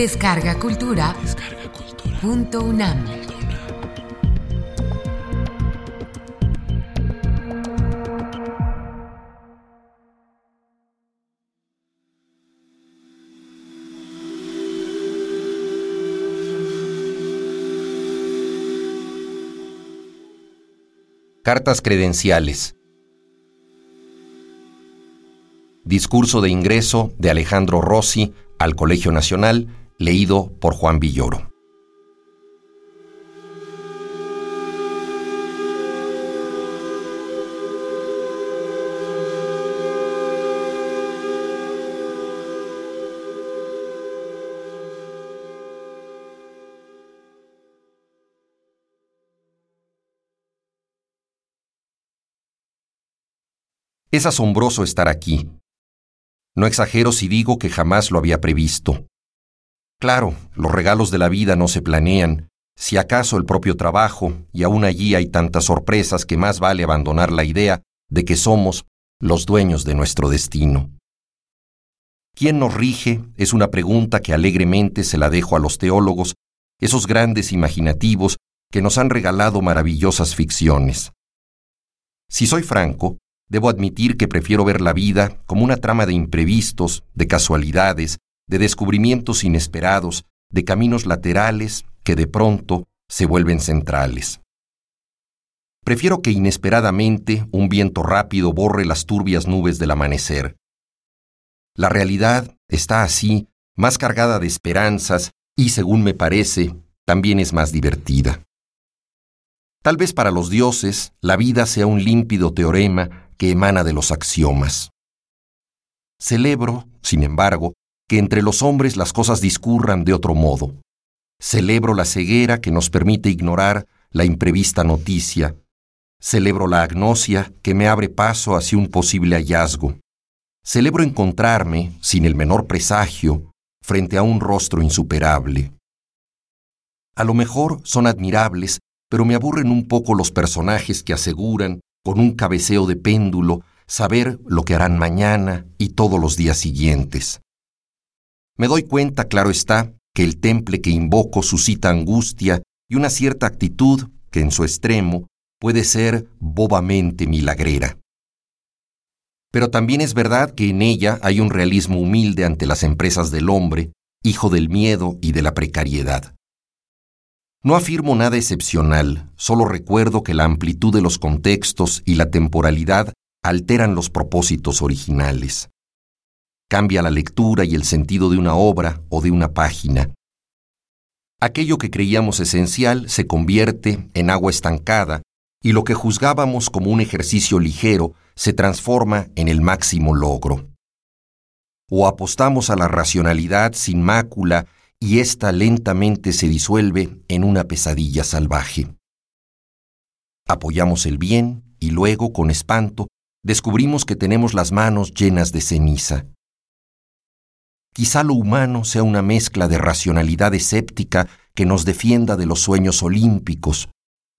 Descarga Cultura. Punto UNAM. Cartas credenciales. Discurso de ingreso de Alejandro Rossi al Colegio Nacional, leído por Juan Villoro. Es asombroso estar aquí. No exagero si digo que jamás lo había previsto. Claro, los regalos de la vida no se planean, si acaso el propio trabajo, y aún allí hay tantas sorpresas que más vale abandonar la idea de que somos los dueños de nuestro destino. ¿Quién nos rige? Es una pregunta que alegremente se la dejo a los teólogos, esos grandes imaginativos que nos han regalado maravillosas ficciones. Si soy franco, debo admitir que prefiero ver la vida como una trama de imprevistos, de casualidades, de descubrimientos inesperados, de caminos laterales que de pronto se vuelven centrales. Prefiero que inesperadamente un viento rápido borre las turbias nubes del amanecer. La realidad está así, más cargada de esperanzas y, según me parece, también es más divertida. Tal vez para los dioses la vida sea un límpido teorema que emana de los axiomas. Celebro, sin embargo, que entre los hombres las cosas discurran de otro modo. Celebro la ceguera que nos permite ignorar la imprevista noticia. Celebro la agnosia que me abre paso hacia un posible hallazgo. Celebro encontrarme, sin el menor presagio, frente a un rostro insuperable. A lo mejor son admirables, pero me aburren un poco los personajes que aseguran, con un cabeceo de péndulo, saber lo que harán mañana y todos los días siguientes. Me doy cuenta, claro está, que el temple que invoco suscita angustia y una cierta actitud que en su extremo puede ser bobamente milagrera. Pero también es verdad que en ella hay un realismo humilde ante las empresas del hombre, hijo del miedo y de la precariedad. No afirmo nada excepcional, solo recuerdo que la amplitud de los contextos y la temporalidad alteran los propósitos originales. Cambia la lectura y el sentido de una obra o de una página. Aquello que creíamos esencial se convierte en agua estancada y lo que juzgábamos como un ejercicio ligero se transforma en el máximo logro. O apostamos a la racionalidad sin mácula y ésta lentamente se disuelve en una pesadilla salvaje. Apoyamos el bien y luego, con espanto, descubrimos que tenemos las manos llenas de ceniza. Quizá lo humano sea una mezcla de racionalidad escéptica que nos defienda de los sueños olímpicos,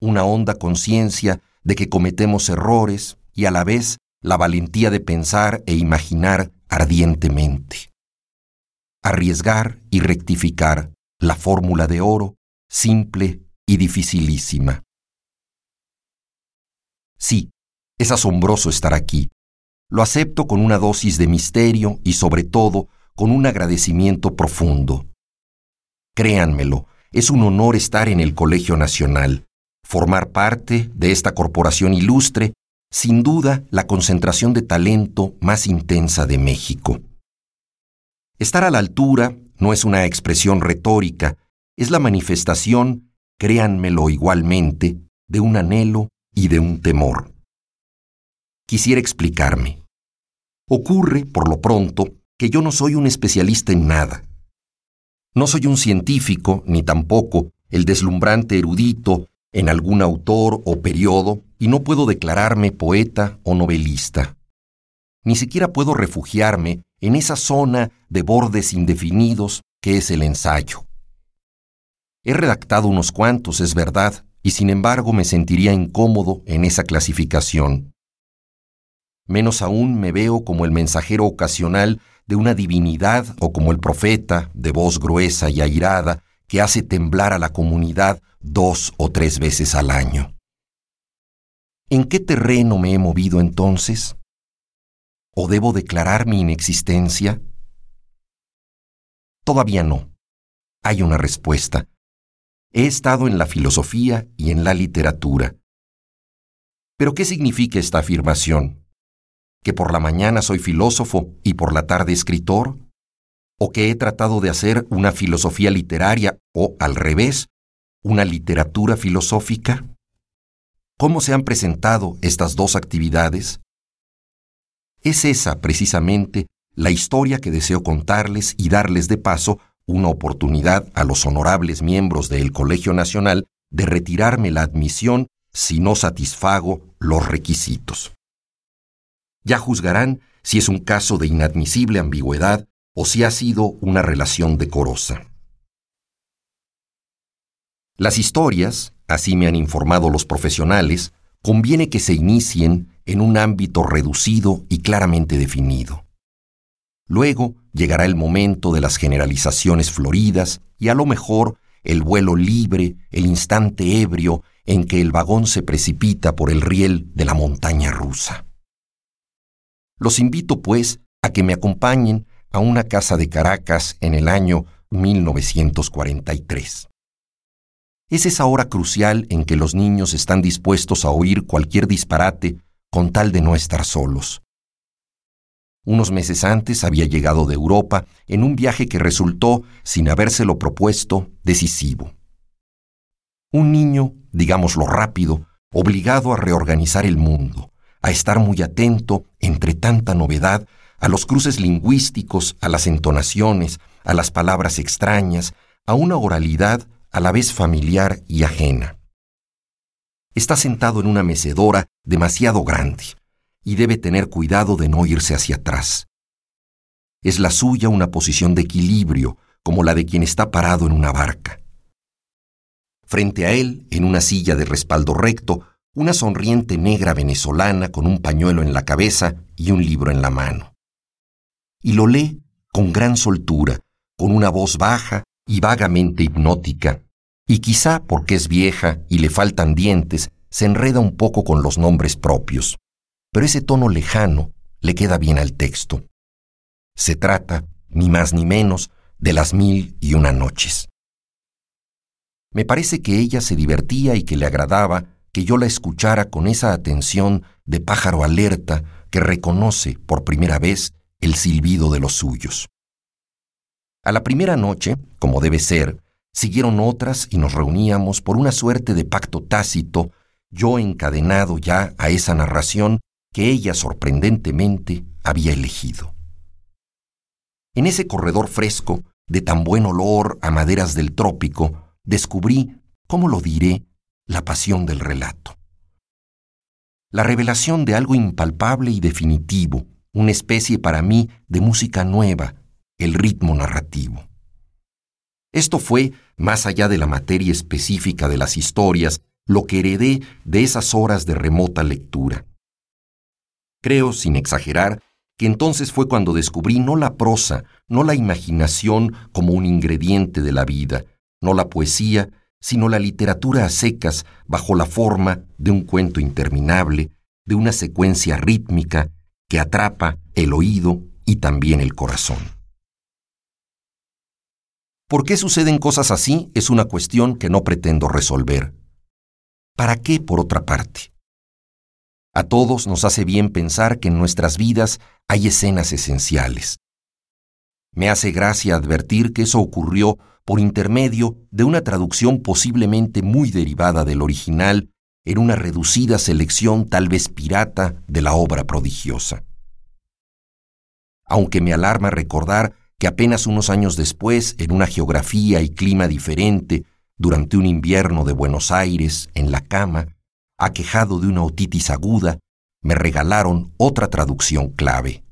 una honda conciencia de que cometemos errores y a la vez la valentía de pensar e imaginar ardientemente arriesgar y rectificar la fórmula de oro, simple y dificilísima. Sí, es asombroso estar aquí. Lo acepto con una dosis de misterio y sobre todo con un agradecimiento profundo. Créanmelo, es un honor estar en el Colegio Nacional, formar parte de esta corporación ilustre, sin duda la concentración de talento más intensa de México. Estar a la altura no es una expresión retórica, es la manifestación, créanmelo igualmente, de un anhelo y de un temor. Quisiera explicarme. Ocurre, por lo pronto, que yo no soy un especialista en nada. No soy un científico, ni tampoco el deslumbrante erudito en algún autor o periodo, y no puedo declararme poeta o novelista. Ni siquiera puedo refugiarme en esa zona de bordes indefinidos que es el ensayo. He redactado unos cuantos, es verdad, y sin embargo me sentiría incómodo en esa clasificación. Menos aún me veo como el mensajero ocasional de una divinidad o como el profeta, de voz gruesa y airada, que hace temblar a la comunidad dos o tres veces al año. ¿En qué terreno me he movido entonces? ¿O debo declarar mi inexistencia? Todavía no. Hay una respuesta. He estado en la filosofía y en la literatura. ¿Pero qué significa esta afirmación? ¿Que por la mañana soy filósofo y por la tarde escritor? ¿O que he tratado de hacer una filosofía literaria o, al revés, una literatura filosófica? ¿Cómo se han presentado estas dos actividades? Es esa, precisamente, la historia que deseo contarles y darles de paso una oportunidad a los honorables miembros del Colegio Nacional de retirarme la admisión si no satisfago los requisitos. Ya juzgarán si es un caso de inadmisible ambigüedad o si ha sido una relación decorosa. Las historias, así me han informado los profesionales, conviene que se inicien en un ámbito reducido y claramente definido. Luego llegará el momento de las generalizaciones floridas y a lo mejor el vuelo libre, el instante ebrio en que el vagón se precipita por el riel de la montaña rusa. Los invito, pues, a que me acompañen a una casa de Caracas en el año 1943. Es esa hora crucial en que los niños están dispuestos a oír cualquier disparate con tal de no estar solos. Unos meses antes había llegado de Europa en un viaje que resultó, sin habérselo propuesto, decisivo. Un niño, digámoslo rápido, obligado a reorganizar el mundo, a estar muy atento, entre tanta novedad, a los cruces lingüísticos, a las entonaciones, a las palabras extrañas, a una oralidad a la vez familiar y ajena. Está sentado en una mecedora demasiado grande, y debe tener cuidado de no irse hacia atrás. Es la suya una posición de equilibrio, como la de quien está parado en una barca. Frente a él, en una silla de respaldo recto, una sonriente negra venezolana con un pañuelo en la cabeza y un libro en la mano. Y lo lee con gran soltura, con una voz baja y vagamente hipnótica, y quizá porque es vieja y le faltan dientes, se enreda un poco con los nombres propios pero ese tono lejano le queda bien al texto. Se trata, ni más ni menos, de las mil y una noches. Me parece que ella se divertía y que le agradaba que yo la escuchara con esa atención de pájaro alerta que reconoce por primera vez el silbido de los suyos. A la primera noche, como debe ser, siguieron otras y nos reuníamos por una suerte de pacto tácito, yo encadenado ya a esa narración que ella sorprendentemente había elegido. En ese corredor fresco, de tan buen olor a maderas del trópico, descubrí, ¿cómo lo diré?, la pasión del relato. La revelación de algo impalpable y definitivo, una especie para mí de música nueva, el ritmo narrativo. Esto fue, más allá de la materia específica de las historias, lo que heredé de esas horas de remota lectura. Creo, sin exagerar, que entonces fue cuando descubrí no la prosa, no la imaginación como un ingrediente de la vida, no la poesía, sino la literatura a secas bajo la forma de un cuento interminable, de una secuencia rítmica que atrapa el oído y también el corazón. ¿Por qué suceden cosas así? Es una cuestión que no pretendo resolver. ¿Para qué, por otra parte? A todos nos hace bien pensar que en nuestras vidas hay escenas esenciales. Me hace gracia advertir que eso ocurrió por intermedio de una traducción posiblemente muy derivada del original en una reducida selección tal vez pirata de la obra prodigiosa. Aunque me alarma recordar que apenas unos años después, en una geografía y clima diferente, durante un invierno de Buenos Aires, en la cama, aquejado de una otitis aguda, me regalaron otra traducción clave.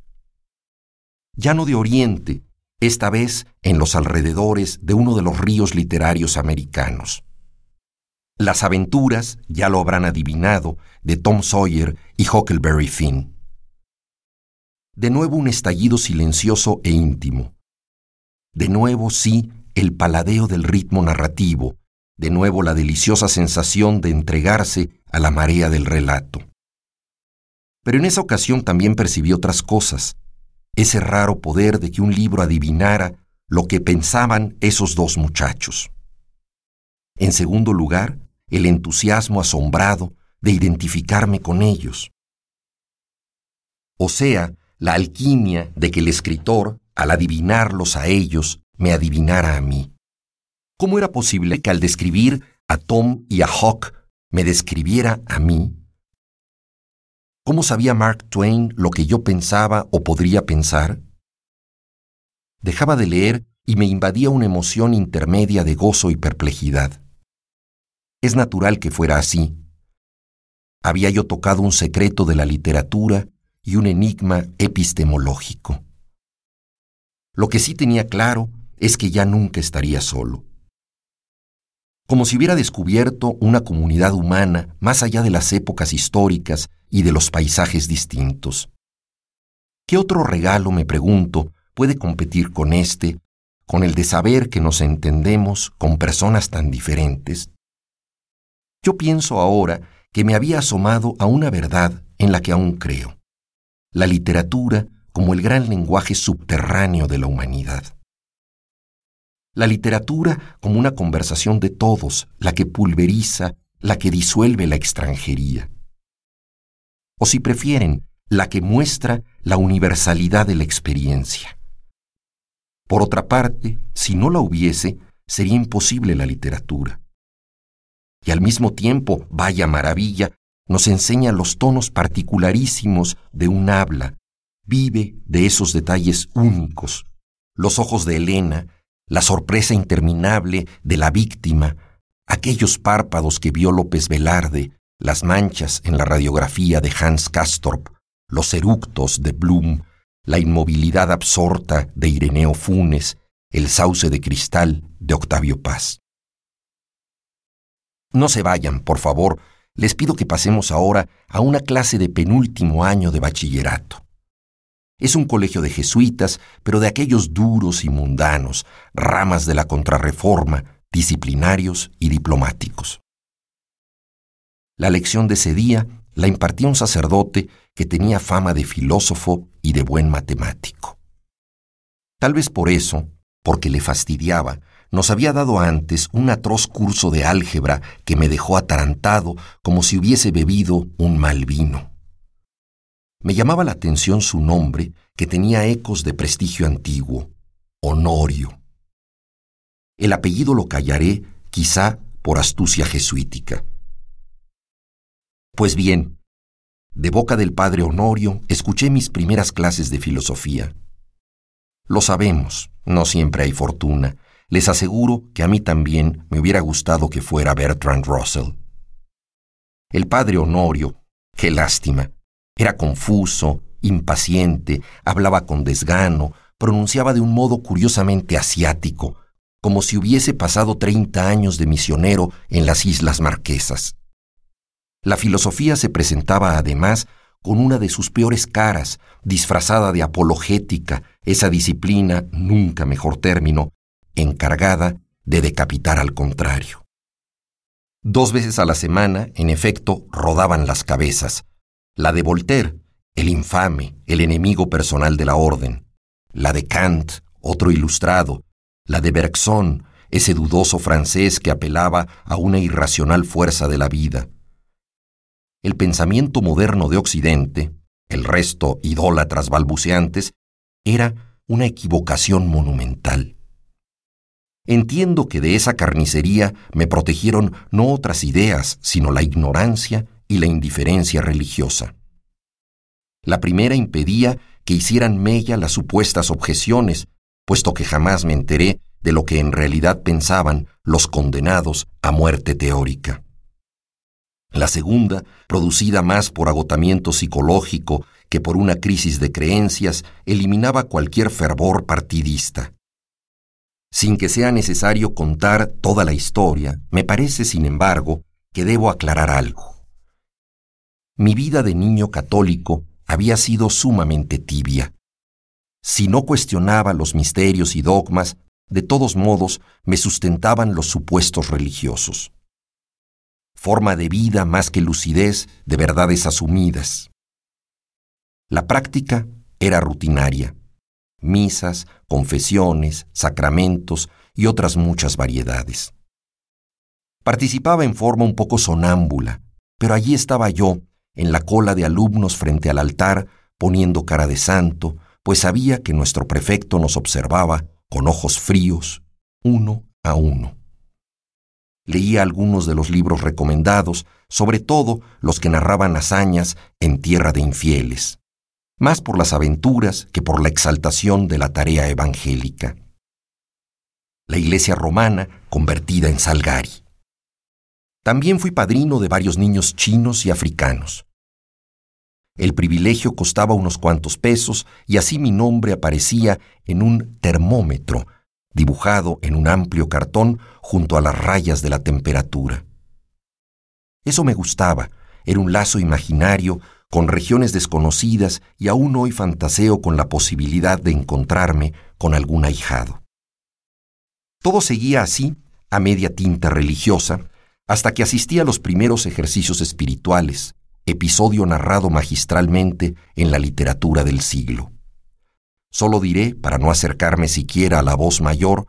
Ya no de Oriente, esta vez en los alrededores de uno de los ríos literarios americanos. Las aventuras, ya lo habrán adivinado, de Tom Sawyer y Huckleberry Finn. De nuevo un estallido silencioso e íntimo. De nuevo, sí, el paladeo del ritmo narrativo, de nuevo la deliciosa sensación de entregarse a la marea del relato. Pero en esa ocasión también percibí otras cosas, ese raro poder de que un libro adivinara lo que pensaban esos dos muchachos. En segundo lugar, el entusiasmo asombrado de identificarme con ellos. O sea, la alquimia de que el escritor, al adivinarlos a ellos, me adivinara a mí. ¿Cómo era posible que al describir a Tom y a Hawk me describiera a mí? ¿Cómo sabía Mark Twain lo que yo pensaba o podría pensar? Dejaba de leer y me invadía una emoción intermedia de gozo y perplejidad. Es natural que fuera así. Había yo tocado un secreto de la literatura y un enigma epistemológico. Lo que sí tenía claro es que ya nunca estaría solo. Como si hubiera descubierto una comunidad humana más allá de las épocas históricas y de los paisajes distintos. ¿Qué otro regalo, me pregunto, puede competir con este, con el de saber que nos entendemos con personas tan diferentes? Yo pienso ahora que me había asomado a una verdad en la que aún creo. La literatura como el gran lenguaje subterráneo de la humanidad. La literatura como una conversación de todos, la que pulveriza, la que disuelve la extranjería o si prefieren, la que muestra la universalidad de la experiencia. Por otra parte, si no la hubiese, sería imposible la literatura. Y al mismo tiempo, vaya maravilla, nos enseña los tonos particularísimos de un habla, vive de esos detalles únicos, los ojos de Elena, la sorpresa interminable de la víctima, aquellos párpados que vio López Velarde, las manchas en la radiografía de Hans Castorp, los eructos de Blum, la inmovilidad absorta de Ireneo Funes, el sauce de cristal de Octavio Paz. No se vayan, por favor, les pido que pasemos ahora a una clase de penúltimo año de bachillerato. Es un colegio de jesuitas, pero de aquellos duros y mundanos, ramas de la contrarreforma, disciplinarios y diplomáticos. La lección de ese día la impartía un sacerdote que tenía fama de filósofo y de buen matemático. Tal vez por eso, porque le fastidiaba, nos había dado antes un atroz curso de álgebra que me dejó atarantado como si hubiese bebido un mal vino. Me llamaba la atención su nombre, que tenía ecos de prestigio antiguo, Honorio. El apellido lo callaré, quizá por astucia jesuítica. Pues bien, de boca del padre Honorio escuché mis primeras clases de filosofía. Lo sabemos, no siempre hay fortuna. Les aseguro que a mí también me hubiera gustado que fuera Bertrand Russell. El padre Honorio, qué lástima, era confuso, impaciente, hablaba con desgano, pronunciaba de un modo curiosamente asiático, como si hubiese pasado treinta años de misionero en las Islas Marquesas. La filosofía se presentaba además con una de sus peores caras, disfrazada de apologética, esa disciplina, nunca mejor término, encargada de decapitar al contrario. Dos veces a la semana, en efecto, rodaban las cabezas. La de Voltaire, el infame, el enemigo personal de la orden. La de Kant, otro ilustrado. La de Bergson, ese dudoso francés que apelaba a una irracional fuerza de la vida el pensamiento moderno de Occidente, el resto idólatras balbuceantes, era una equivocación monumental. Entiendo que de esa carnicería me protegieron no otras ideas, sino la ignorancia y la indiferencia religiosa. La primera impedía que hicieran mella las supuestas objeciones, puesto que jamás me enteré de lo que en realidad pensaban los condenados a muerte teórica. La segunda, producida más por agotamiento psicológico que por una crisis de creencias, eliminaba cualquier fervor partidista. Sin que sea necesario contar toda la historia, me parece, sin embargo, que debo aclarar algo. Mi vida de niño católico había sido sumamente tibia. Si no cuestionaba los misterios y dogmas, de todos modos me sustentaban los supuestos religiosos. Forma de vida más que lucidez de verdades asumidas. La práctica era rutinaria. Misas, confesiones, sacramentos y otras muchas variedades. Participaba en forma un poco sonámbula, pero allí estaba yo, en la cola de alumnos frente al altar, poniendo cara de santo, pues sabía que nuestro prefecto nos observaba con ojos fríos, uno a uno. Leía algunos de los libros recomendados, sobre todo los que narraban hazañas en tierra de infieles, más por las aventuras que por la exaltación de la tarea evangélica. La iglesia romana convertida en Salgari. También fui padrino de varios niños chinos y africanos. El privilegio costaba unos cuantos pesos y así mi nombre aparecía en un termómetro dibujado en un amplio cartón junto a las rayas de la temperatura. Eso me gustaba, era un lazo imaginario con regiones desconocidas y aún hoy fantaseo con la posibilidad de encontrarme con algún ahijado. Todo seguía así, a media tinta religiosa, hasta que asistí a los primeros ejercicios espirituales, episodio narrado magistralmente en la literatura del siglo. Solo diré, para no acercarme siquiera a la voz mayor,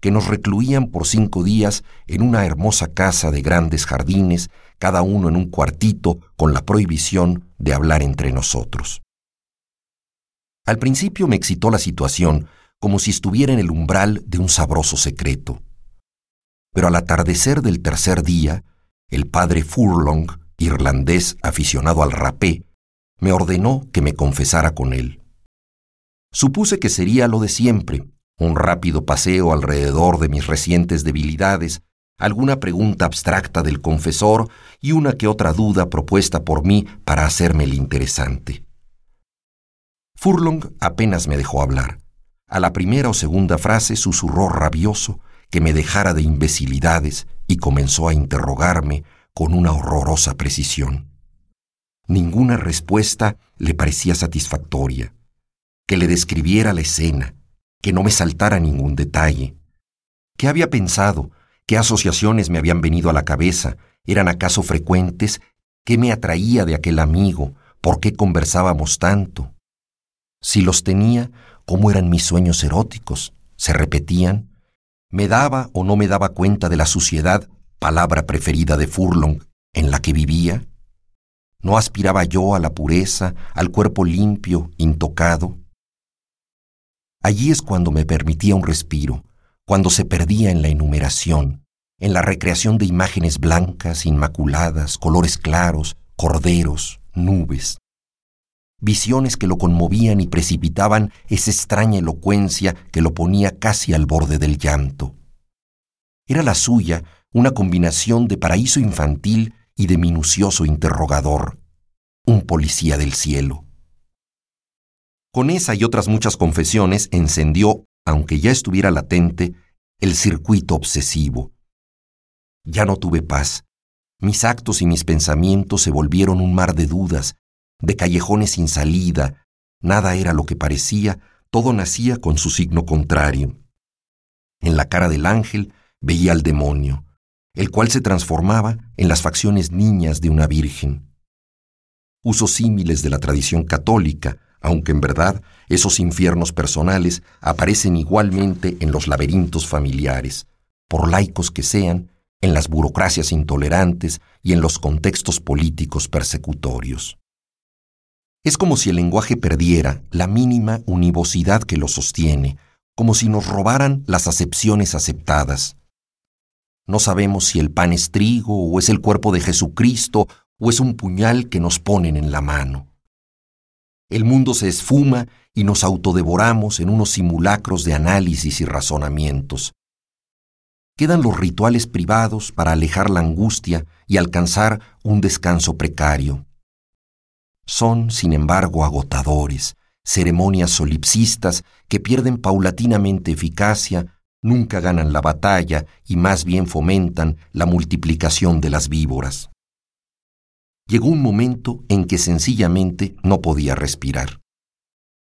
que nos recluían por cinco días en una hermosa casa de grandes jardines, cada uno en un cuartito, con la prohibición de hablar entre nosotros. Al principio me excitó la situación, como si estuviera en el umbral de un sabroso secreto. Pero al atardecer del tercer día, el padre Furlong irlandés aficionado al rapé, me ordenó que me confesara con él. Supuse que sería lo de siempre, un rápido paseo alrededor de mis recientes debilidades, alguna pregunta abstracta del confesor y una que otra duda propuesta por mí para hacerme el interesante. Furlong apenas me dejó hablar. A la primera o segunda frase susurró rabioso que me dejara de imbecilidades y comenzó a interrogarme con una horrorosa precisión. Ninguna respuesta le parecía satisfactoria. Que le describiera la escena, que no me saltara ningún detalle. ¿Qué había pensado? ¿Qué asociaciones me habían venido a la cabeza? ¿Eran acaso frecuentes? ¿Qué me atraía de aquel amigo? ¿Por qué conversábamos tanto? Si los tenía, ¿cómo eran mis sueños eróticos? ¿Se repetían? ¿Me daba o no me daba cuenta de la suciedad palabra preferida de Furlong, en la que vivía? ¿No aspiraba yo a la pureza, al cuerpo limpio, intocado? Allí es cuando me permitía un respiro, cuando se perdía en la enumeración, en la recreación de imágenes blancas, inmaculadas, colores claros, corderos, nubes. Visiones que lo conmovían y precipitaban esa extraña elocuencia que lo ponía casi al borde del llanto. Era la suya una combinación de paraíso infantil y de minucioso interrogador, un policía del cielo. Con esa y otras muchas confesiones encendió, aunque ya estuviera latente, el circuito obsesivo. Ya no tuve paz. Mis actos y mis pensamientos se volvieron un mar de dudas, de callejones sin salida. Nada era lo que parecía, todo nacía con su signo contrario. En la cara del ángel veía al demonio el cual se transformaba en las facciones niñas de una virgen. Usos símiles de la tradición católica, aunque en verdad esos infiernos personales aparecen igualmente en los laberintos familiares, por laicos que sean, en las burocracias intolerantes y en los contextos políticos persecutorios. Es como si el lenguaje perdiera la mínima univocidad que lo sostiene, como si nos robaran las acepciones aceptadas, no sabemos si el pan es trigo o es el cuerpo de Jesucristo o es un puñal que nos ponen en la mano. El mundo se esfuma y nos autodevoramos en unos simulacros de análisis y razonamientos. Quedan los rituales privados para alejar la angustia y alcanzar un descanso precario. Son, sin embargo, agotadores, ceremonias solipsistas que pierden paulatinamente eficacia nunca ganan la batalla y más bien fomentan la multiplicación de las víboras. Llegó un momento en que sencillamente no podía respirar.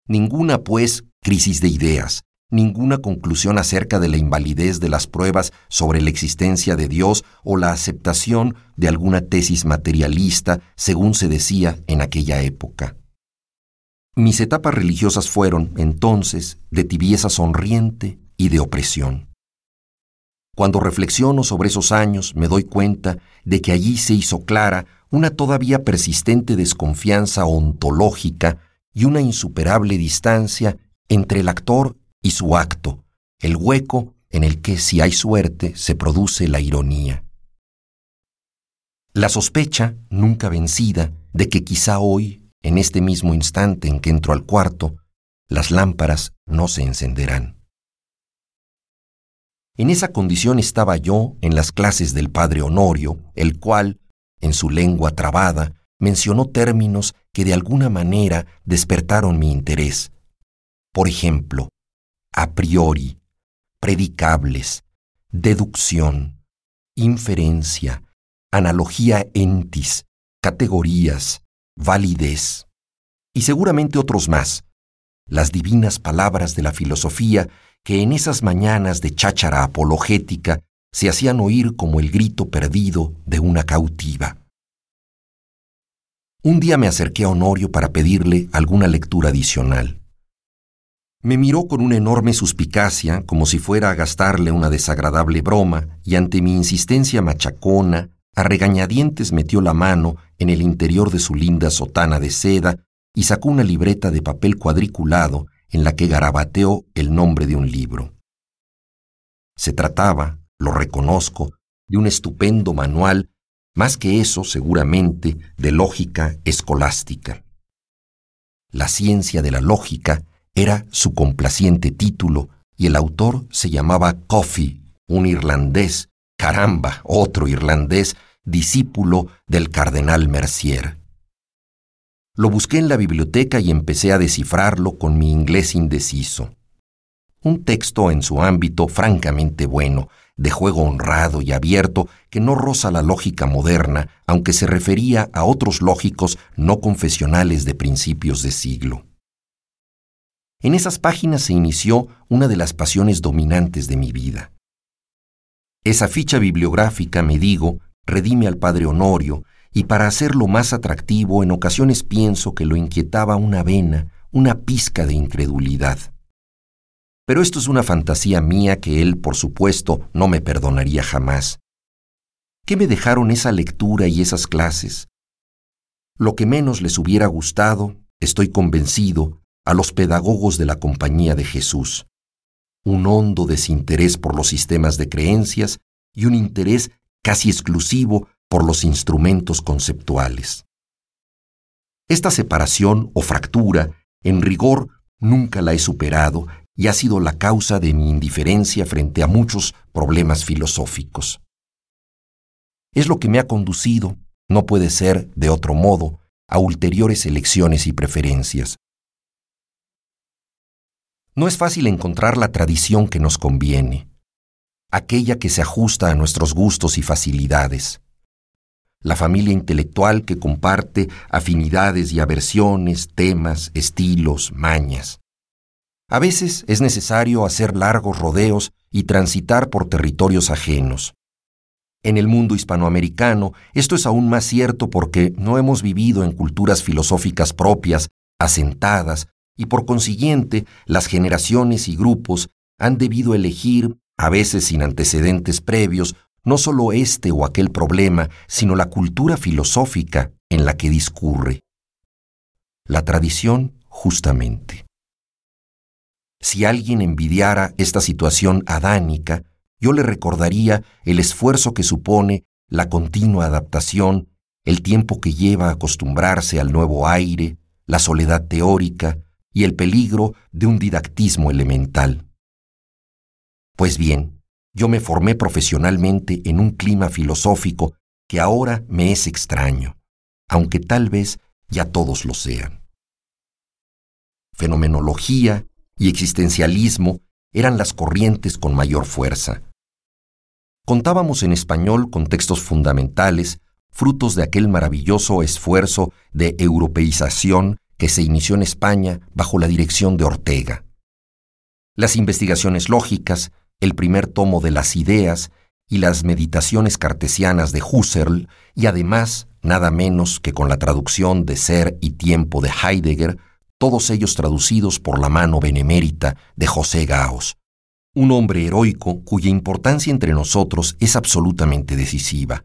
Ninguna, pues, crisis de ideas, ninguna conclusión acerca de la invalidez de las pruebas sobre la existencia de Dios o la aceptación de alguna tesis materialista, según se decía en aquella época. Mis etapas religiosas fueron, entonces, de tibieza sonriente y de opresión. Cuando reflexiono sobre esos años, me doy cuenta de que allí se hizo clara una todavía persistente desconfianza ontológica y una insuperable distancia entre el actor y su acto, el hueco en el que, si hay suerte, se produce la ironía. La sospecha, nunca vencida, de que quizá hoy, en este mismo instante en que entro al cuarto, las lámparas no se encenderán. En esa condición estaba yo en las clases del padre Honorio, el cual, en su lengua trabada, mencionó términos que de alguna manera despertaron mi interés. Por ejemplo, a priori, predicables, deducción, inferencia, analogía entis, categorías, validez, y seguramente otros más, las divinas palabras de la filosofía que en esas mañanas de cháchara apologética se hacían oír como el grito perdido de una cautiva. Un día me acerqué a Honorio para pedirle alguna lectura adicional. Me miró con una enorme suspicacia, como si fuera a gastarle una desagradable broma, y ante mi insistencia machacona, a regañadientes metió la mano en el interior de su linda sotana de seda y sacó una libreta de papel cuadriculado en la que garabateó el nombre de un libro. Se trataba, lo reconozco, de un estupendo manual, más que eso seguramente, de lógica escolástica. La ciencia de la lógica era su complaciente título y el autor se llamaba Coffey, un irlandés, caramba, otro irlandés, discípulo del cardenal Mercier. Lo busqué en la biblioteca y empecé a descifrarlo con mi inglés indeciso. Un texto en su ámbito francamente bueno, de juego honrado y abierto que no roza la lógica moderna, aunque se refería a otros lógicos no confesionales de principios de siglo. En esas páginas se inició una de las pasiones dominantes de mi vida. Esa ficha bibliográfica, me digo, redime al padre Honorio, y para hacerlo más atractivo en ocasiones pienso que lo inquietaba una vena, una pizca de incredulidad. Pero esto es una fantasía mía que él, por supuesto, no me perdonaría jamás. ¿Qué me dejaron esa lectura y esas clases? Lo que menos les hubiera gustado, estoy convencido, a los pedagogos de la Compañía de Jesús. Un hondo desinterés por los sistemas de creencias y un interés casi exclusivo por los instrumentos conceptuales. Esta separación o fractura, en rigor, nunca la he superado y ha sido la causa de mi indiferencia frente a muchos problemas filosóficos. Es lo que me ha conducido, no puede ser de otro modo, a ulteriores elecciones y preferencias. No es fácil encontrar la tradición que nos conviene, aquella que se ajusta a nuestros gustos y facilidades la familia intelectual que comparte afinidades y aversiones, temas, estilos, mañas. A veces es necesario hacer largos rodeos y transitar por territorios ajenos. En el mundo hispanoamericano esto es aún más cierto porque no hemos vivido en culturas filosóficas propias, asentadas, y por consiguiente las generaciones y grupos han debido elegir, a veces sin antecedentes previos, no solo este o aquel problema, sino la cultura filosófica en la que discurre. La tradición, justamente. Si alguien envidiara esta situación adánica, yo le recordaría el esfuerzo que supone la continua adaptación, el tiempo que lleva acostumbrarse al nuevo aire, la soledad teórica y el peligro de un didactismo elemental. Pues bien, yo me formé profesionalmente en un clima filosófico que ahora me es extraño, aunque tal vez ya todos lo sean. Fenomenología y existencialismo eran las corrientes con mayor fuerza. Contábamos en español con textos fundamentales, frutos de aquel maravilloso esfuerzo de europeización que se inició en España bajo la dirección de Ortega. Las investigaciones lógicas, el primer tomo de las ideas y las meditaciones cartesianas de Husserl, y además, nada menos que con la traducción de Ser y Tiempo de Heidegger, todos ellos traducidos por la mano benemérita de José Gaos, un hombre heroico cuya importancia entre nosotros es absolutamente decisiva.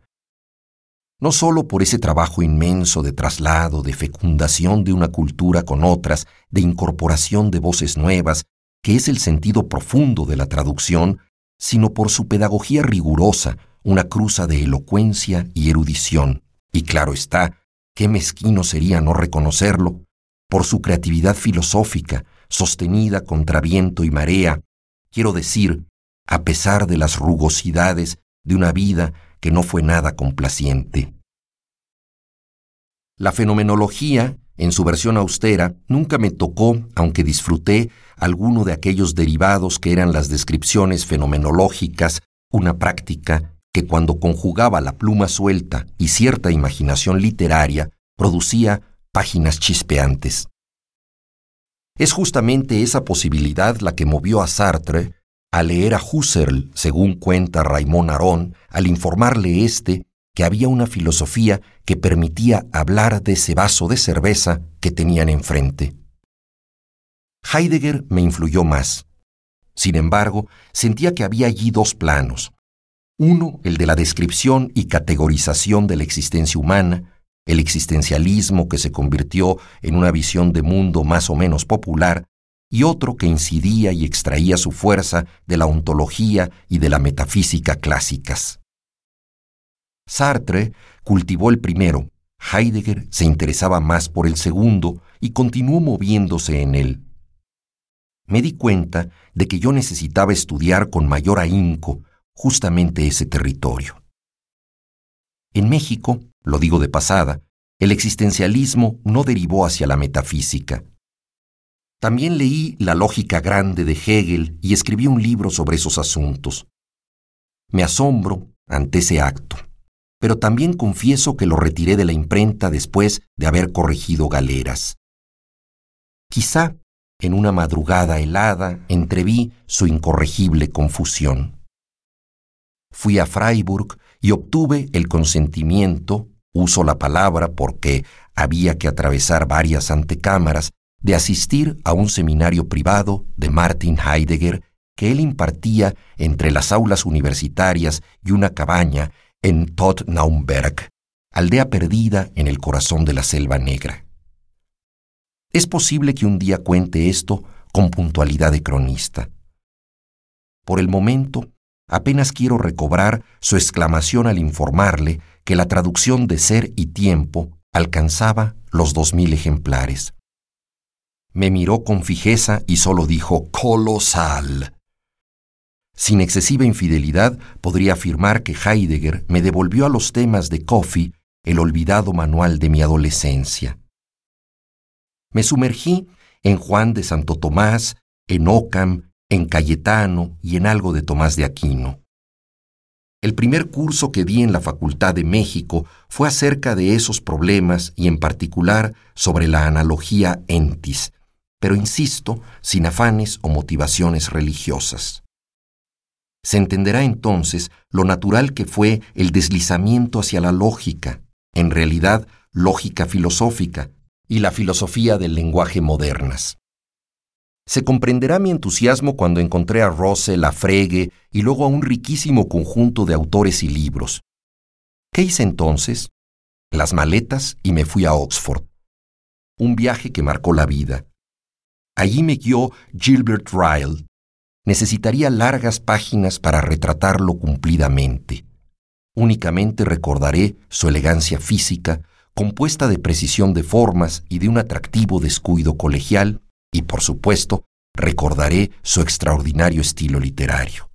No sólo por ese trabajo inmenso de traslado, de fecundación de una cultura con otras, de incorporación de voces nuevas, que es el sentido profundo de la traducción, sino por su pedagogía rigurosa, una cruza de elocuencia y erudición. Y claro está, qué mezquino sería no reconocerlo, por su creatividad filosófica, sostenida contra viento y marea, quiero decir, a pesar de las rugosidades de una vida que no fue nada complaciente. La fenomenología, en su versión austera, nunca me tocó, aunque disfruté alguno de aquellos derivados que eran las descripciones fenomenológicas, una práctica que cuando conjugaba la pluma suelta y cierta imaginación literaria, producía páginas chispeantes. Es justamente esa posibilidad la que movió a Sartre a leer a Husserl, según cuenta Raymond Aron, al informarle éste que había una filosofía que permitía hablar de ese vaso de cerveza que tenían enfrente. Heidegger me influyó más. Sin embargo, sentía que había allí dos planos. Uno, el de la descripción y categorización de la existencia humana, el existencialismo que se convirtió en una visión de mundo más o menos popular, y otro que incidía y extraía su fuerza de la ontología y de la metafísica clásicas. Sartre cultivó el primero, Heidegger se interesaba más por el segundo y continuó moviéndose en él. Me di cuenta de que yo necesitaba estudiar con mayor ahínco justamente ese territorio. En México, lo digo de pasada, el existencialismo no derivó hacia la metafísica. También leí La lógica grande de Hegel y escribí un libro sobre esos asuntos. Me asombro ante ese acto, pero también confieso que lo retiré de la imprenta después de haber corregido galeras. Quizá en una madrugada helada entreví su incorregible confusión. Fui a Freiburg y obtuve el consentimiento, uso la palabra porque había que atravesar varias antecámaras, de asistir a un seminario privado de Martin Heidegger que él impartía entre las aulas universitarias y una cabaña en Totnaumberg, aldea perdida en el corazón de la selva negra. Es posible que un día cuente esto con puntualidad de cronista. Por el momento, apenas quiero recobrar su exclamación al informarle que la traducción de Ser y Tiempo alcanzaba los dos mil ejemplares. Me miró con fijeza y solo dijo colosal. Sin excesiva infidelidad, podría afirmar que Heidegger me devolvió a los temas de Coffee el olvidado manual de mi adolescencia. Me sumergí en Juan de Santo Tomás, en Ockham, en Cayetano y en algo de Tomás de Aquino. El primer curso que di en la Facultad de México fue acerca de esos problemas y en particular sobre la analogía entis, pero insisto, sin afanes o motivaciones religiosas. Se entenderá entonces lo natural que fue el deslizamiento hacia la lógica, en realidad lógica filosófica, y la filosofía del lenguaje modernas. Se comprenderá mi entusiasmo cuando encontré a Russell, a Frege y luego a un riquísimo conjunto de autores y libros. ¿Qué hice entonces? Las maletas y me fui a Oxford. Un viaje que marcó la vida. Allí me guió Gilbert Ryle. Necesitaría largas páginas para retratarlo cumplidamente. Únicamente recordaré su elegancia física, compuesta de precisión de formas y de un atractivo descuido colegial, y por supuesto recordaré su extraordinario estilo literario.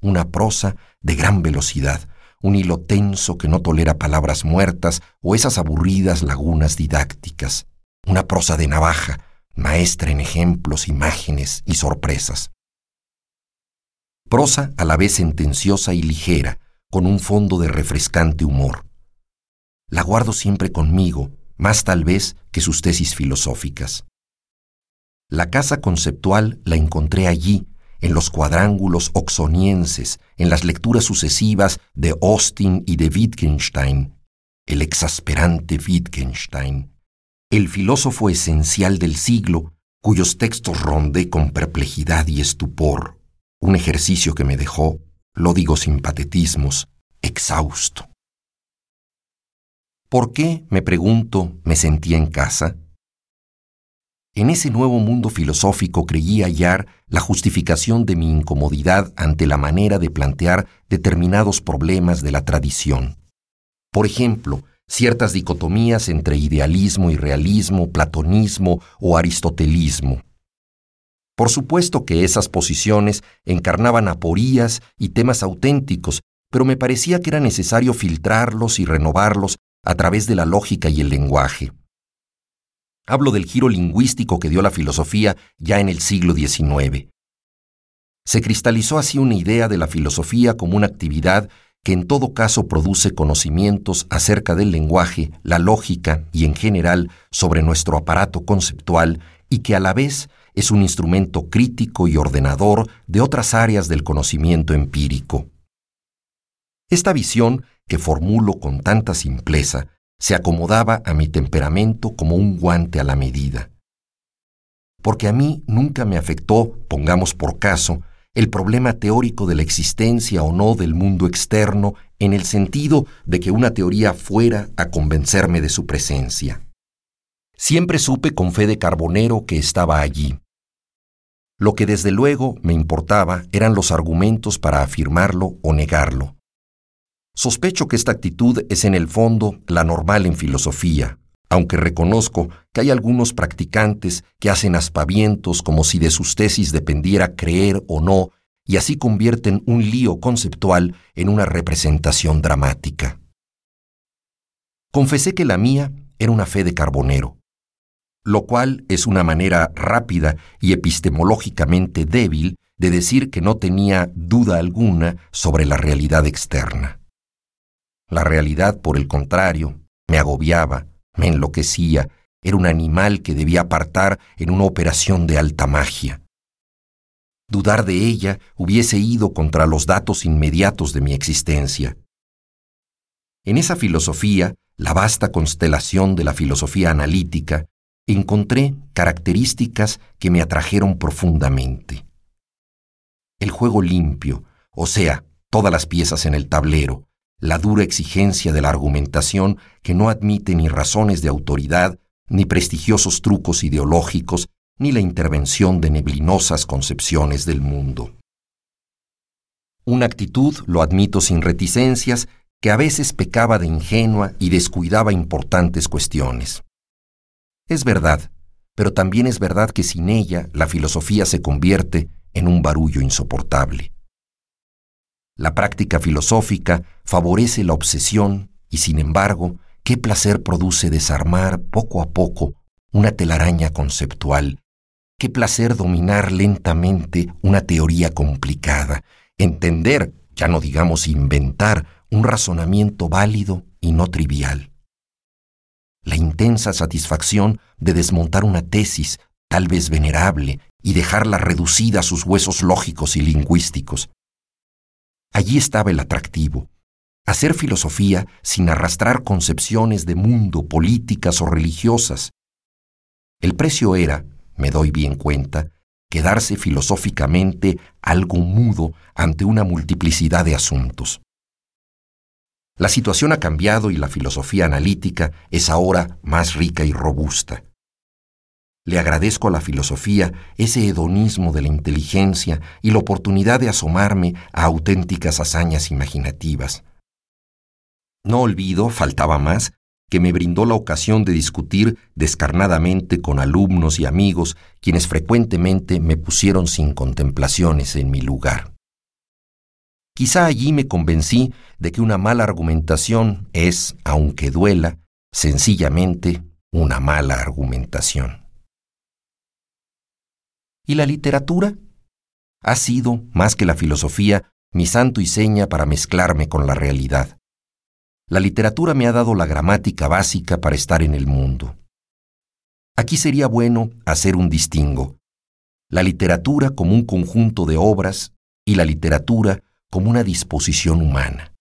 Una prosa de gran velocidad, un hilo tenso que no tolera palabras muertas o esas aburridas lagunas didácticas, una prosa de navaja, maestra en ejemplos, imágenes y sorpresas. Prosa a la vez sentenciosa y ligera, con un fondo de refrescante humor. La guardo siempre conmigo, más tal vez que sus tesis filosóficas. La casa conceptual la encontré allí, en los cuadrángulos oxonienses, en las lecturas sucesivas de Austin y de Wittgenstein, el exasperante Wittgenstein, el filósofo esencial del siglo, cuyos textos rondé con perplejidad y estupor, un ejercicio que me dejó, lo digo sin patetismos, exhausto. ¿Por qué, me pregunto, me sentía en casa? En ese nuevo mundo filosófico creí hallar la justificación de mi incomodidad ante la manera de plantear determinados problemas de la tradición. Por ejemplo, ciertas dicotomías entre idealismo y realismo, platonismo o aristotelismo. Por supuesto que esas posiciones encarnaban aporías y temas auténticos, pero me parecía que era necesario filtrarlos y renovarlos a través de la lógica y el lenguaje. Hablo del giro lingüístico que dio la filosofía ya en el siglo XIX. Se cristalizó así una idea de la filosofía como una actividad que en todo caso produce conocimientos acerca del lenguaje, la lógica y en general sobre nuestro aparato conceptual y que a la vez es un instrumento crítico y ordenador de otras áreas del conocimiento empírico. Esta visión, que formulo con tanta simpleza, se acomodaba a mi temperamento como un guante a la medida. Porque a mí nunca me afectó, pongamos por caso, el problema teórico de la existencia o no del mundo externo en el sentido de que una teoría fuera a convencerme de su presencia. Siempre supe con fe de carbonero que estaba allí. Lo que desde luego me importaba eran los argumentos para afirmarlo o negarlo. Sospecho que esta actitud es en el fondo la normal en filosofía, aunque reconozco que hay algunos practicantes que hacen aspavientos como si de sus tesis dependiera creer o no, y así convierten un lío conceptual en una representación dramática. Confesé que la mía era una fe de carbonero, lo cual es una manera rápida y epistemológicamente débil de decir que no tenía duda alguna sobre la realidad externa. La realidad, por el contrario, me agobiaba, me enloquecía, era un animal que debía apartar en una operación de alta magia. Dudar de ella hubiese ido contra los datos inmediatos de mi existencia. En esa filosofía, la vasta constelación de la filosofía analítica, encontré características que me atrajeron profundamente. El juego limpio, o sea, todas las piezas en el tablero, la dura exigencia de la argumentación que no admite ni razones de autoridad, ni prestigiosos trucos ideológicos, ni la intervención de neblinosas concepciones del mundo. Una actitud, lo admito sin reticencias, que a veces pecaba de ingenua y descuidaba importantes cuestiones. Es verdad, pero también es verdad que sin ella la filosofía se convierte en un barullo insoportable. La práctica filosófica favorece la obsesión y sin embargo, qué placer produce desarmar poco a poco una telaraña conceptual, qué placer dominar lentamente una teoría complicada, entender, ya no digamos inventar, un razonamiento válido y no trivial. La intensa satisfacción de desmontar una tesis, tal vez venerable, y dejarla reducida a sus huesos lógicos y lingüísticos, Allí estaba el atractivo. Hacer filosofía sin arrastrar concepciones de mundo, políticas o religiosas. El precio era, me doy bien cuenta, quedarse filosóficamente algo mudo ante una multiplicidad de asuntos. La situación ha cambiado y la filosofía analítica es ahora más rica y robusta. Le agradezco a la filosofía ese hedonismo de la inteligencia y la oportunidad de asomarme a auténticas hazañas imaginativas. No olvido, faltaba más, que me brindó la ocasión de discutir descarnadamente con alumnos y amigos quienes frecuentemente me pusieron sin contemplaciones en mi lugar. Quizá allí me convencí de que una mala argumentación es, aunque duela, sencillamente una mala argumentación. ¿Y la literatura? Ha sido, más que la filosofía, mi santo y seña para mezclarme con la realidad. La literatura me ha dado la gramática básica para estar en el mundo. Aquí sería bueno hacer un distingo. La literatura como un conjunto de obras y la literatura como una disposición humana.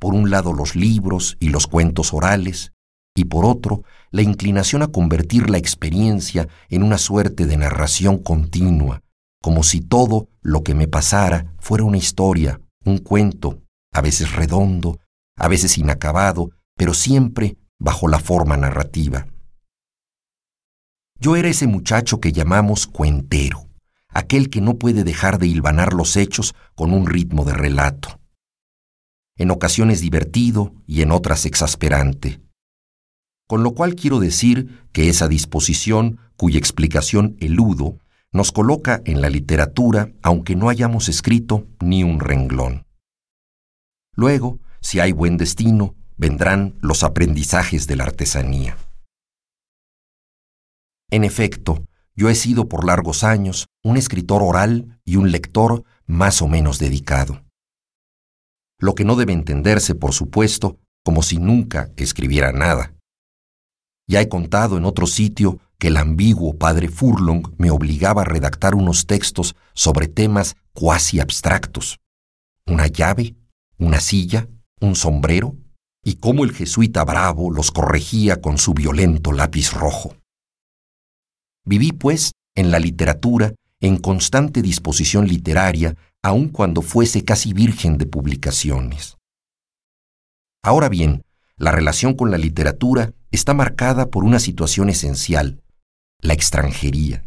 Por un lado los libros y los cuentos orales, y por otro la inclinación a convertir la experiencia en una suerte de narración continua, como si todo lo que me pasara fuera una historia, un cuento, a veces redondo, a veces inacabado, pero siempre bajo la forma narrativa. Yo era ese muchacho que llamamos cuentero, aquel que no puede dejar de hilvanar los hechos con un ritmo de relato. En ocasiones divertido y en otras exasperante. Con lo cual quiero decir que esa disposición, cuya explicación eludo, nos coloca en la literatura aunque no hayamos escrito ni un renglón. Luego, si hay buen destino, vendrán los aprendizajes de la artesanía. En efecto, yo he sido por largos años un escritor oral y un lector más o menos dedicado. Lo que no debe entenderse, por supuesto, como si nunca escribiera nada. Ya he contado en otro sitio que el ambiguo padre Furlong me obligaba a redactar unos textos sobre temas cuasi abstractos. Una llave, una silla, un sombrero, y cómo el jesuita bravo los corregía con su violento lápiz rojo. Viví, pues, en la literatura, en constante disposición literaria, aun cuando fuese casi virgen de publicaciones. Ahora bien, la relación con la literatura está marcada por una situación esencial, la extranjería.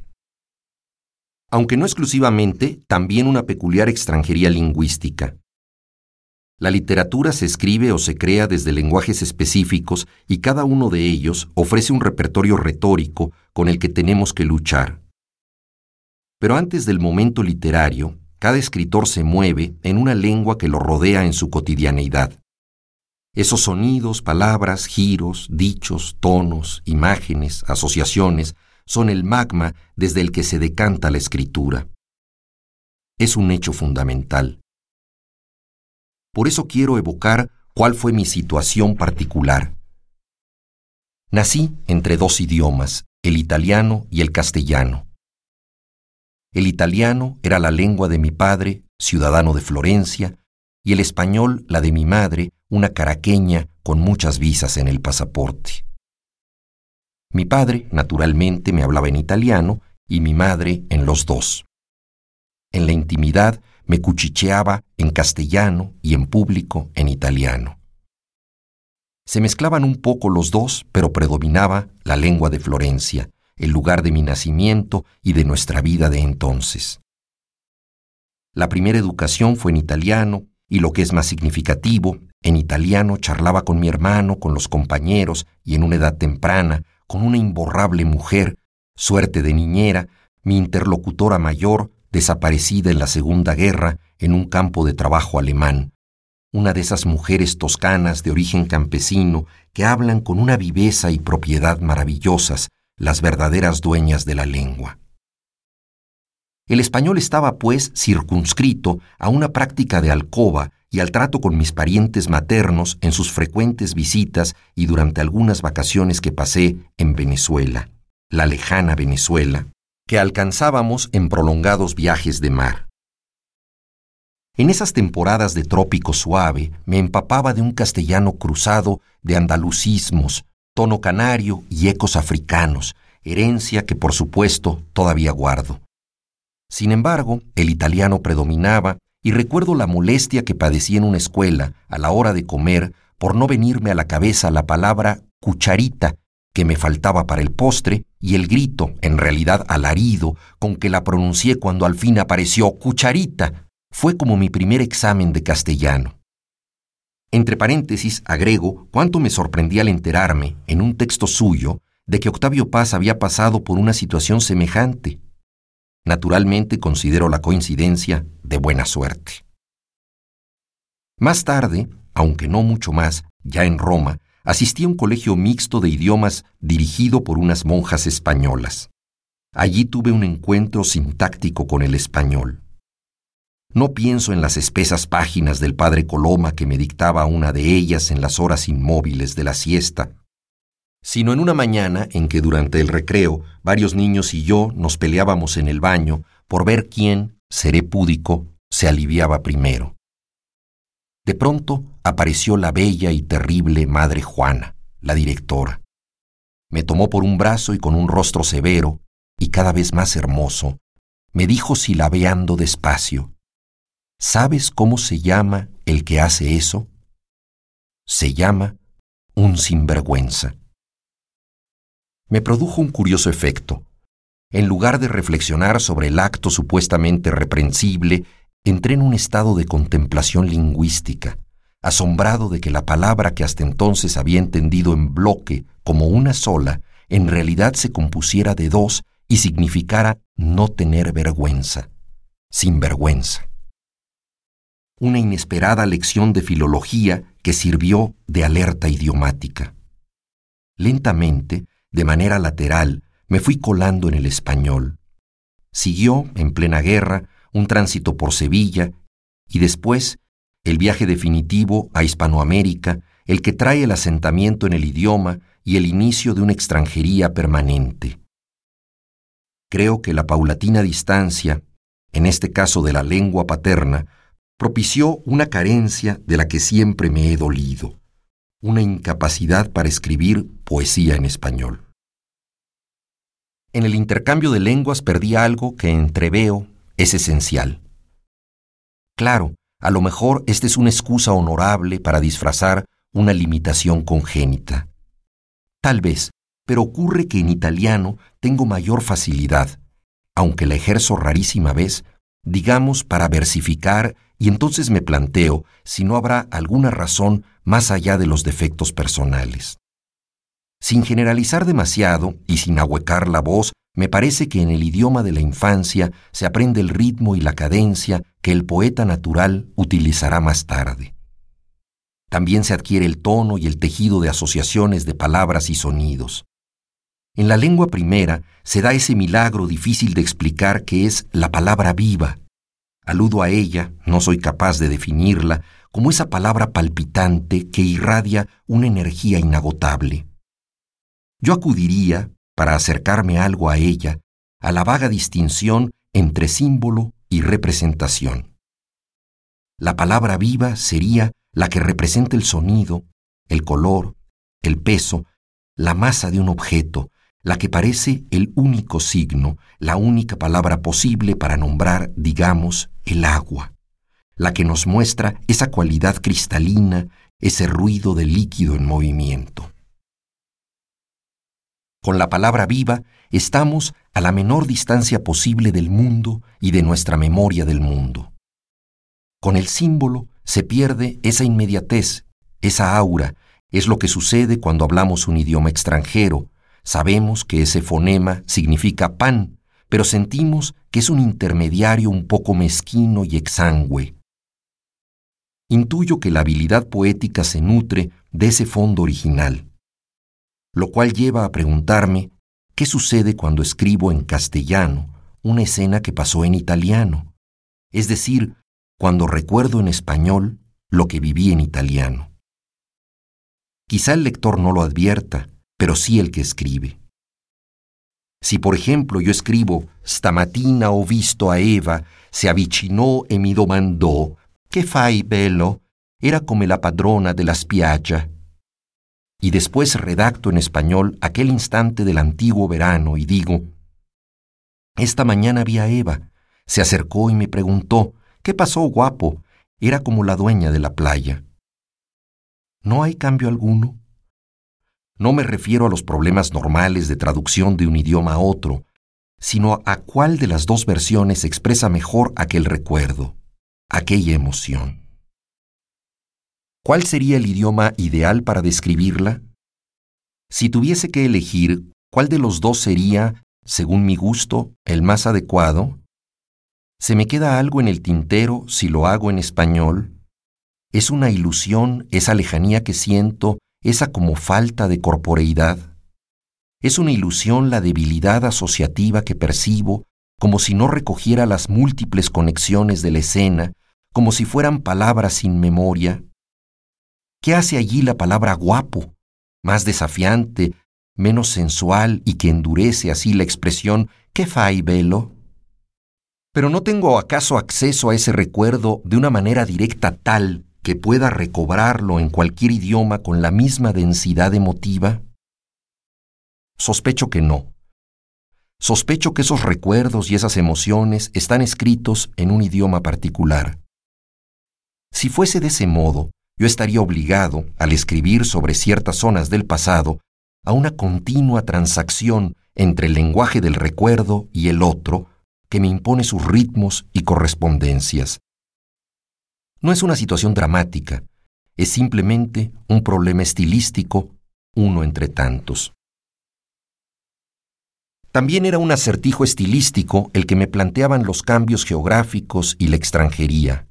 Aunque no exclusivamente, también una peculiar extranjería lingüística. La literatura se escribe o se crea desde lenguajes específicos y cada uno de ellos ofrece un repertorio retórico con el que tenemos que luchar. Pero antes del momento literario, cada escritor se mueve en una lengua que lo rodea en su cotidianeidad. Esos sonidos, palabras, giros, dichos, tonos, imágenes, asociaciones, son el magma desde el que se decanta la escritura. Es un hecho fundamental. Por eso quiero evocar cuál fue mi situación particular. Nací entre dos idiomas, el italiano y el castellano. El italiano era la lengua de mi padre, ciudadano de Florencia, y el español la de mi madre, una caraqueña con muchas visas en el pasaporte. Mi padre, naturalmente, me hablaba en italiano y mi madre en los dos. En la intimidad me cuchicheaba en castellano y en público en italiano. Se mezclaban un poco los dos, pero predominaba la lengua de Florencia, el lugar de mi nacimiento y de nuestra vida de entonces. La primera educación fue en italiano y lo que es más significativo, en italiano charlaba con mi hermano, con los compañeros y en una edad temprana, con una imborrable mujer, suerte de niñera, mi interlocutora mayor, desaparecida en la Segunda Guerra en un campo de trabajo alemán. Una de esas mujeres toscanas de origen campesino que hablan con una viveza y propiedad maravillosas, las verdaderas dueñas de la lengua. El español estaba, pues, circunscrito a una práctica de alcoba y al trato con mis parientes maternos en sus frecuentes visitas y durante algunas vacaciones que pasé en Venezuela, la lejana Venezuela, que alcanzábamos en prolongados viajes de mar. En esas temporadas de trópico suave me empapaba de un castellano cruzado de andalucismos, tono canario y ecos africanos, herencia que por supuesto todavía guardo. Sin embargo, el italiano predominaba y recuerdo la molestia que padecí en una escuela a la hora de comer por no venirme a la cabeza la palabra cucharita que me faltaba para el postre y el grito, en realidad alarido, con que la pronuncié cuando al fin apareció cucharita, fue como mi primer examen de castellano. Entre paréntesis agrego cuánto me sorprendía al enterarme, en un texto suyo, de que Octavio Paz había pasado por una situación semejante. Naturalmente considero la coincidencia de buena suerte. Más tarde, aunque no mucho más, ya en Roma, asistí a un colegio mixto de idiomas dirigido por unas monjas españolas. Allí tuve un encuentro sintáctico con el español. no pienso en las espesas páginas del padre Coloma que me dictaba una de ellas en las horas inmóviles de la siesta, sino en una mañana en que durante el recreo varios niños y yo nos peleábamos en el baño por ver quién, seré púdico, se aliviaba primero. De pronto apareció la bella y terrible Madre Juana, la directora. Me tomó por un brazo y con un rostro severo, y cada vez más hermoso, me dijo silabeando despacio, ¿Sabes cómo se llama el que hace eso? Se llama un sinvergüenza. Me produjo un curioso efecto. En lugar de reflexionar sobre el acto supuestamente reprensible, entré en un estado de contemplación lingüística, asombrado de que la palabra que hasta entonces había entendido en bloque como una sola, en realidad se compusiera de dos y significara no tener vergüenza, sin vergüenza una inesperada lección de filología que sirvió de alerta idiomática. Lentamente, de manera lateral, me fui colando en el español. Siguió, en plena guerra, un tránsito por Sevilla y después el viaje definitivo a Hispanoamérica, el que trae el asentamiento en el idioma y el inicio de una extranjería permanente. Creo que la paulatina distancia, en este caso de la lengua paterna, propició una carencia de la que siempre me he dolido, una incapacidad para escribir poesía en español. En el intercambio de lenguas perdí algo que entreveo es esencial. Claro, a lo mejor esta es una excusa honorable para disfrazar una limitación congénita. Tal vez, pero ocurre que en italiano tengo mayor facilidad, aunque la ejerzo rarísima vez, digamos, para versificar y entonces me planteo si no habrá alguna razón más allá de los defectos personales. Sin generalizar demasiado y sin ahuecar la voz, me parece que en el idioma de la infancia se aprende el ritmo y la cadencia que el poeta natural utilizará más tarde. También se adquiere el tono y el tejido de asociaciones de palabras y sonidos. En la lengua primera se da ese milagro difícil de explicar que es la palabra viva, Aludo a ella, no soy capaz de definirla, como esa palabra palpitante que irradia una energía inagotable. Yo acudiría, para acercarme algo a ella, a la vaga distinción entre símbolo y representación. La palabra viva sería la que representa el sonido, el color, el peso, la masa de un objeto, la que parece el único signo, la única palabra posible para nombrar, digamos, el agua, la que nos muestra esa cualidad cristalina, ese ruido de líquido en movimiento. Con la palabra viva estamos a la menor distancia posible del mundo y de nuestra memoria del mundo. Con el símbolo se pierde esa inmediatez, esa aura, es lo que sucede cuando hablamos un idioma extranjero, Sabemos que ese fonema significa pan, pero sentimos que es un intermediario un poco mezquino y exangüe. Intuyo que la habilidad poética se nutre de ese fondo original, lo cual lleva a preguntarme qué sucede cuando escribo en castellano una escena que pasó en italiano, es decir, cuando recuerdo en español lo que viví en italiano. Quizá el lector no lo advierta, pero sí el que escribe. Si por ejemplo yo escribo Stamattina ho visto a Eva, se avvicinò e mi domandò ¿Qué fai bello? Era come la padrona de la spiaggia. Y después redacto en español aquel instante del antiguo verano y digo Esta mañana vi a Eva, se acercó y me preguntó ¿Qué pasó, guapo? Era como la dueña de la playa. ¿No hay cambio alguno? No me refiero a los problemas normales de traducción de un idioma a otro, sino a cuál de las dos versiones expresa mejor aquel recuerdo, aquella emoción. ¿Cuál sería el idioma ideal para describirla? Si tuviese que elegir cuál de los dos sería, según mi gusto, el más adecuado, ¿se me queda algo en el tintero si lo hago en español? ¿Es una ilusión esa lejanía que siento esa como falta de corporeidad. Es una ilusión la debilidad asociativa que percibo como si no recogiera las múltiples conexiones de la escena, como si fueran palabras sin memoria? ¿Qué hace allí la palabra guapo, más desafiante, menos sensual y que endurece así la expresión ¿qué fai velo? Pero no tengo acaso acceso a ese recuerdo de una manera directa tal que pueda recobrarlo en cualquier idioma con la misma densidad emotiva? Sospecho que no. Sospecho que esos recuerdos y esas emociones están escritos en un idioma particular. Si fuese de ese modo, yo estaría obligado, al escribir sobre ciertas zonas del pasado, a una continua transacción entre el lenguaje del recuerdo y el otro, que me impone sus ritmos y correspondencias. No es una situación dramática, es simplemente un problema estilístico, uno entre tantos. También era un acertijo estilístico el que me planteaban los cambios geográficos y la extranjería.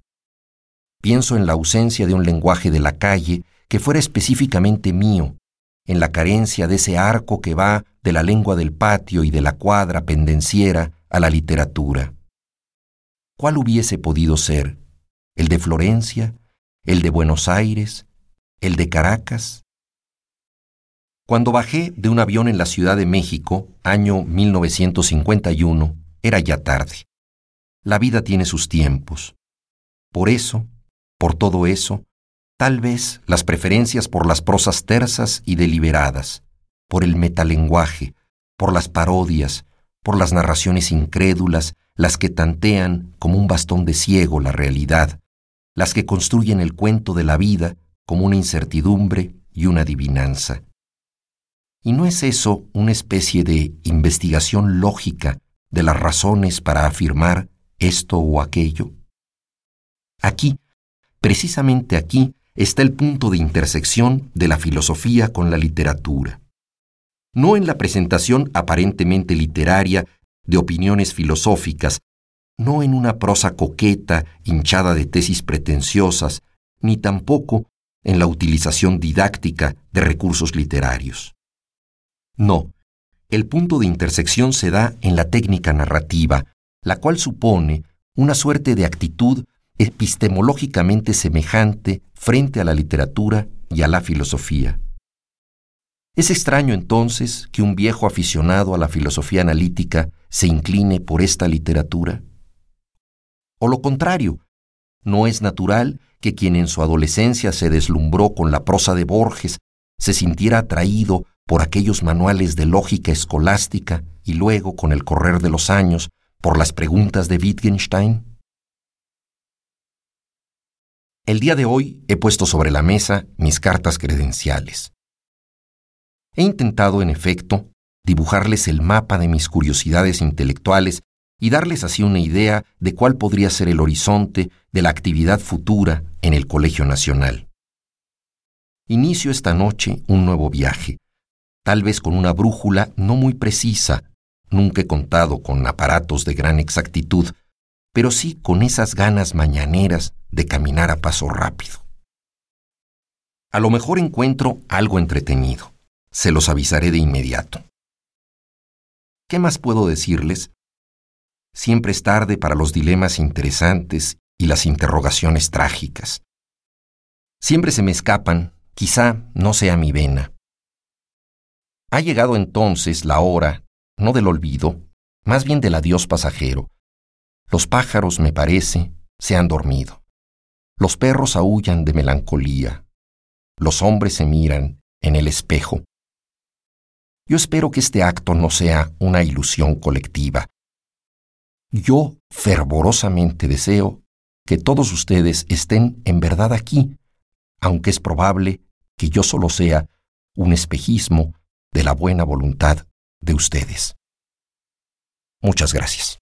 Pienso en la ausencia de un lenguaje de la calle que fuera específicamente mío, en la carencia de ese arco que va de la lengua del patio y de la cuadra pendenciera a la literatura. ¿Cuál hubiese podido ser? ¿El de Florencia? ¿El de Buenos Aires? ¿El de Caracas? Cuando bajé de un avión en la Ciudad de México, año 1951, era ya tarde. La vida tiene sus tiempos. Por eso, por todo eso, Tal vez las preferencias por las prosas tersas y deliberadas, por el metalenguaje, por las parodias, por las narraciones incrédulas, las que tantean como un bastón de ciego la realidad, las que construyen el cuento de la vida como una incertidumbre y una adivinanza. ¿Y no es eso una especie de investigación lógica de las razones para afirmar esto o aquello? Aquí, precisamente aquí, está el punto de intersección de la filosofía con la literatura. No en la presentación aparentemente literaria de opiniones filosóficas, no en una prosa coqueta hinchada de tesis pretenciosas, ni tampoco en la utilización didáctica de recursos literarios. No, el punto de intersección se da en la técnica narrativa, la cual supone una suerte de actitud epistemológicamente semejante frente a la literatura y a la filosofía. Es extraño entonces que un viejo aficionado a la filosofía analítica se incline por esta literatura. O lo contrario, ¿no es natural que quien en su adolescencia se deslumbró con la prosa de Borges se sintiera atraído por aquellos manuales de lógica escolástica y luego, con el correr de los años, por las preguntas de Wittgenstein? El día de hoy he puesto sobre la mesa mis cartas credenciales. He intentado, en efecto, dibujarles el mapa de mis curiosidades intelectuales y darles así una idea de cuál podría ser el horizonte de la actividad futura en el Colegio Nacional. Inicio esta noche un nuevo viaje, tal vez con una brújula no muy precisa, nunca he contado con aparatos de gran exactitud, pero sí con esas ganas mañaneras de caminar a paso rápido. A lo mejor encuentro algo entretenido. Se los avisaré de inmediato. ¿Qué más puedo decirles? Siempre es tarde para los dilemas interesantes y las interrogaciones trágicas. Siempre se me escapan, quizá no sea mi vena. Ha llegado entonces la hora, no del olvido, más bien del adiós pasajero, los pájaros, me parece, se han dormido. Los perros aullan de melancolía. Los hombres se miran en el espejo. Yo espero que este acto no sea una ilusión colectiva. Yo fervorosamente deseo que todos ustedes estén en verdad aquí, aunque es probable que yo solo sea un espejismo de la buena voluntad de ustedes. Muchas gracias.